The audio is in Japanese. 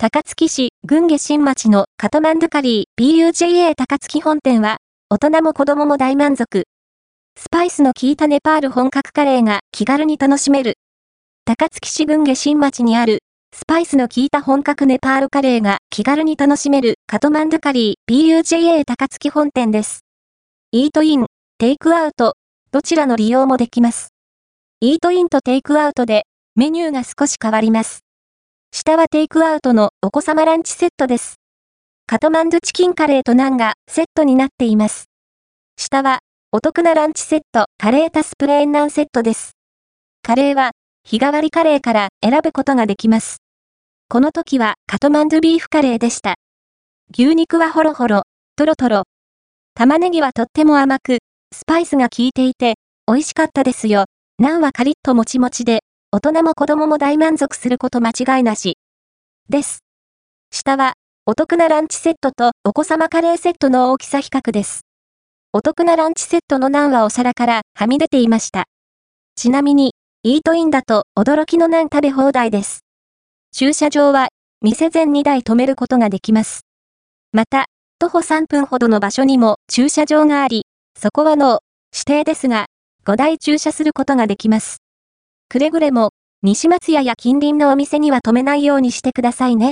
高槻市、群下新町のカトマンドカリー BUJA 高槻本店は、大人も子供も大満足。スパイスの効いたネパール本格カレーが気軽に楽しめる。高槻市群下新町にある、スパイスの効いた本格ネパールカレーが気軽に楽しめるカトマンドカリー BUJA 高槻本店です。イートイン、テイクアウト、どちらの利用もできます。イートインとテイクアウトでメニューが少し変わります。下はテイクアウトのお子様ランチセットです。カトマンドチキンカレーとナンがセットになっています。下はお得なランチセットカレータスプレーンナンセットです。カレーは日替わりカレーから選ぶことができます。この時はカトマンドビーフカレーでした。牛肉はホロホロ、トロトロ。玉ねぎはとっても甘く、スパイスが効いていて、美味しかったですよ。ナンはカリッともちもちで、大人も子供も大満足すること間違いなし。です。下は、お得なランチセットとお子様カレーセットの大きさ比較です。お得なランチセットのナンはお皿からはみ出ていました。ちなみに、イートインだと驚きのナン食べ放題です。駐車場は、店前2台止めることができます。また、徒歩3分ほどの場所にも駐車場があり、そこはの指定ですが、5台駐車することができます。くれぐれも、西松屋や近隣のお店には止めないようにしてくださいね。